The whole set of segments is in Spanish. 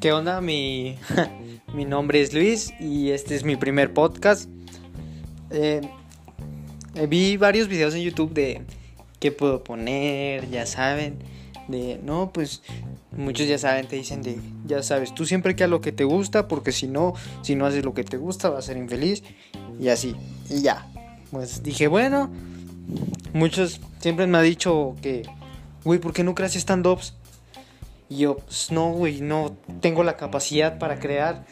¿Qué onda? Mi, mi nombre es Luis y este es mi primer podcast. Eh, eh, vi varios videos en YouTube de qué puedo poner, ya saben. De, no, pues muchos ya saben, te dicen de, ya sabes, tú siempre que a lo que te gusta, porque si no, si no haces lo que te gusta, vas a ser infeliz. Y así, y ya. Pues dije, bueno, muchos siempre me han dicho que, güey, ¿por qué no creas stand-ups? Y yo, pues no, güey, no tengo la capacidad para crear.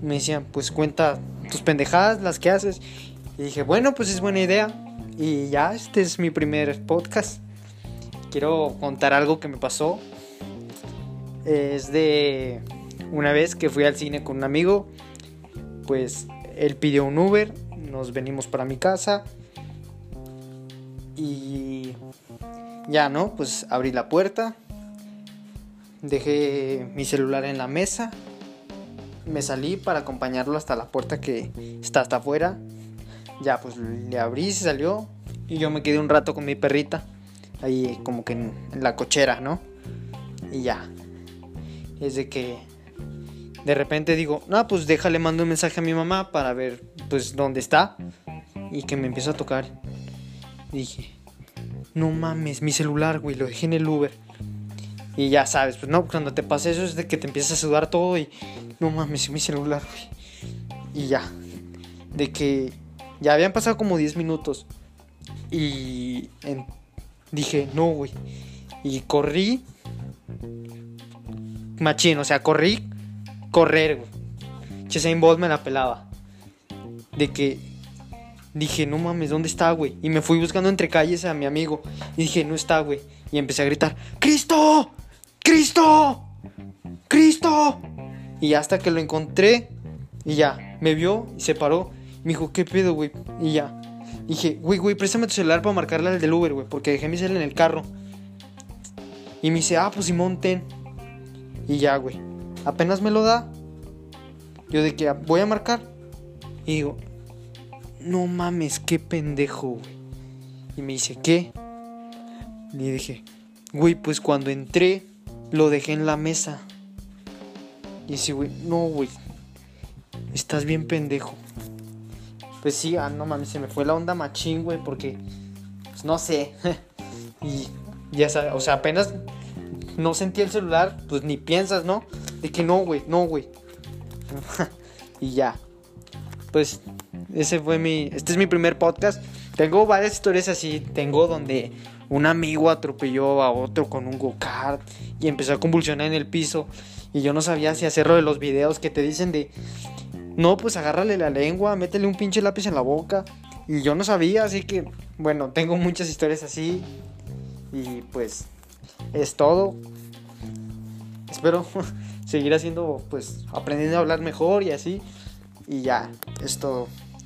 Me decían, pues cuenta tus pendejadas, las que haces. Y dije, bueno, pues es buena idea. Y ya, este es mi primer podcast. Quiero contar algo que me pasó. Es de una vez que fui al cine con un amigo. Pues él pidió un Uber. Nos venimos para mi casa. Y ya, ¿no? Pues abrí la puerta Dejé mi celular en la mesa. Me salí para acompañarlo hasta la puerta que está hasta afuera. Ya, pues le abrí, se salió. Y yo me quedé un rato con mi perrita. Ahí como que en, la cochera, ¿no? Y ya. Es de que de repente digo, no, pues déjale, mando un mensaje a mi mamá para ver, pues, dónde está. Y que me empieza a tocar. Dije, no mames, mi celular, güey, lo dejé en el Uber. Y ya sabes, pues no, cuando te pasa eso es de que te empiezas a sudar todo y no mames, mi celular, güey. Y ya. De que ya habían pasado como 10 minutos. Y dije, no, güey. Y corrí. Machín, o sea, corrí. Correr, güey. Bolt me la pelaba. De que dije, no mames, ¿dónde está, güey? Y me fui buscando entre calles a mi amigo. Y dije, no está, güey. Y empecé a gritar, ¡Cristo! ¡Cristo! ¡Cristo! Y hasta que lo encontré, y ya, me vio y se paró. Me dijo, ¿qué pedo, güey? Y ya. Dije, güey, güey, préstame tu celular para marcarle al del Uber, güey, porque dejé mi celular en el carro. Y me dice, ah, pues Simón, ten. Y ya, güey. Apenas me lo da. Yo de que voy a marcar. Y digo, no mames, qué pendejo, güey. Y me dice, ¿qué? Y dije, güey, pues cuando entré lo dejé en la mesa. Y dice, güey, no, güey. Estás bien pendejo. Pues sí, ah, no mames, se me fue la onda machín, güey, porque, pues no sé. y ya sabes, o sea, apenas no sentí el celular, pues ni piensas, ¿no? De que no, güey, no, güey. y ya. Pues ese fue mi, este es mi primer podcast. Tengo varias historias así, tengo donde un amigo atropelló a otro con un go-kart y empezó a convulsionar en el piso. Y yo no sabía si hacerlo de los videos que te dicen de, no, pues agárrale la lengua, métele un pinche lápiz en la boca. Y yo no sabía, así que, bueno, tengo muchas historias así. Y pues, es todo. Espero seguir haciendo, pues, aprendiendo a hablar mejor y así. Y ya, es todo.